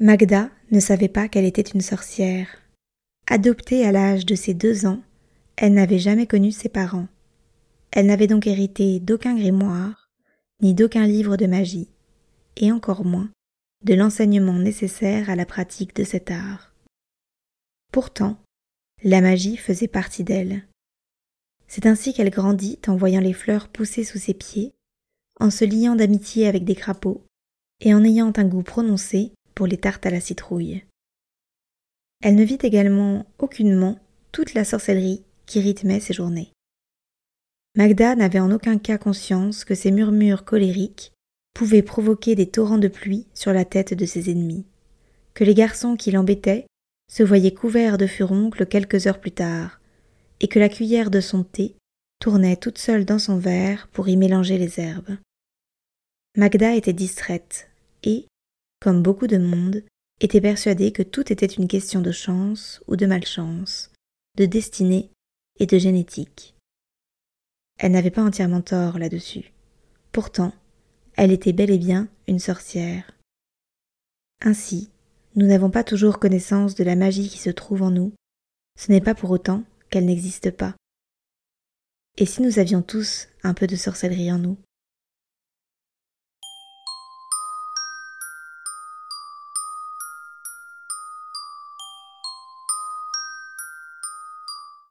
Magda ne savait pas qu'elle était une sorcière. Adoptée à l'âge de ses deux ans, elle n'avait jamais connu ses parents. Elle n'avait donc hérité d'aucun grimoire, ni d'aucun livre de magie, et encore moins de l'enseignement nécessaire à la pratique de cet art. Pourtant, la magie faisait partie d'elle. C'est ainsi qu'elle grandit en voyant les fleurs pousser sous ses pieds, en se liant d'amitié avec des crapauds, et en ayant un goût prononcé pour les tartes à la citrouille. Elle ne vit également aucunement toute la sorcellerie qui rythmait ses journées. Magda n'avait en aucun cas conscience que ces murmures colériques pouvaient provoquer des torrents de pluie sur la tête de ses ennemis, que les garçons qui l'embêtaient se voyaient couverts de furoncles quelques heures plus tard, et que la cuillère de son thé tournait toute seule dans son verre pour y mélanger les herbes. Magda était distraite, et, comme beaucoup de monde, était persuadé que tout était une question de chance ou de malchance, de destinée et de génétique. Elle n'avait pas entièrement tort là-dessus. Pourtant, elle était bel et bien une sorcière. Ainsi, nous n'avons pas toujours connaissance de la magie qui se trouve en nous, ce n'est pas pour autant qu'elle n'existe pas. Et si nous avions tous un peu de sorcellerie en nous?